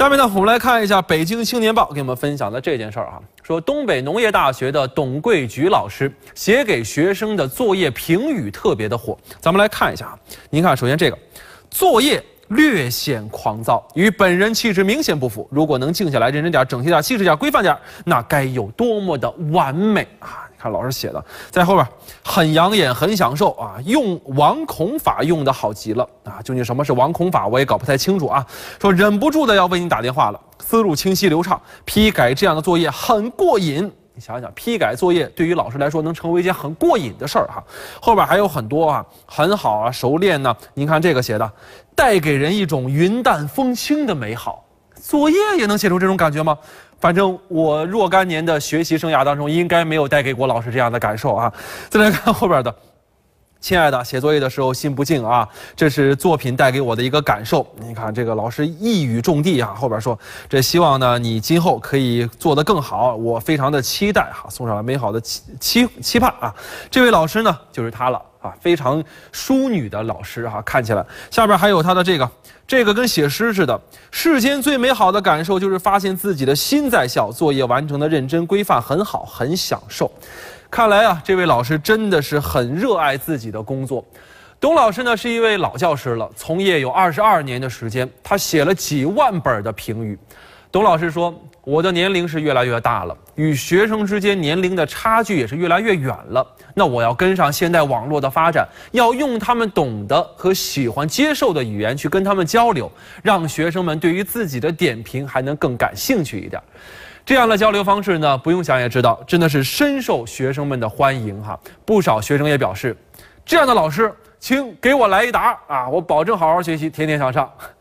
下面呢，我们来看一下《北京青年报》给我们分享的这件事儿啊，说东北农业大学的董桂菊老师写给学生的作业评语特别的火。咱们来看一下啊，您看，首先这个作业略显狂躁，与本人气质明显不符。如果能静下来，认真点，整齐点，细致点，规范点，那该有多么的完美啊！看老师写的，在后边很养眼，很享受啊！用王孔法用的好极了啊！究竟什么是王孔法，我也搞不太清楚啊。说忍不住的要为你打电话了，思路清晰流畅，批改这样的作业很过瘾。你想想，批改作业对于老师来说能成为一件很过瘾的事儿哈。后边还有很多啊，很好啊，熟练呢。您看这个写的，带给人一种云淡风轻的美好。作业也能写出这种感觉吗？反正我若干年的学习生涯当中，应该没有带给郭老师这样的感受啊。再来看后边的，亲爱的，写作业的时候心不静啊，这是作品带给我的一个感受。你看这个老师一语中的啊，后边说这希望呢你今后可以做得更好，我非常的期待哈，送上了美好的期期期盼啊。这位老师呢就是他了啊，非常淑女的老师哈，看起来下边还有他的这个。这个跟写诗似的，世间最美好的感受就是发现自己的心在笑，作业完成的认真规范，很好，很享受。看来啊，这位老师真的是很热爱自己的工作。董老师呢是一位老教师了，从业有二十二年的时间，他写了几万本的评语。董老师说：“我的年龄是越来越大了，与学生之间年龄的差距也是越来越远了。那我要跟上现代网络的发展，要用他们懂得和喜欢接受的语言去跟他们交流，让学生们对于自己的点评还能更感兴趣一点。这样的交流方式呢，不用想也知道，真的是深受学生们的欢迎哈。不少学生也表示，这样的老师，请给我来一打啊！我保证好好学习，天天向上。”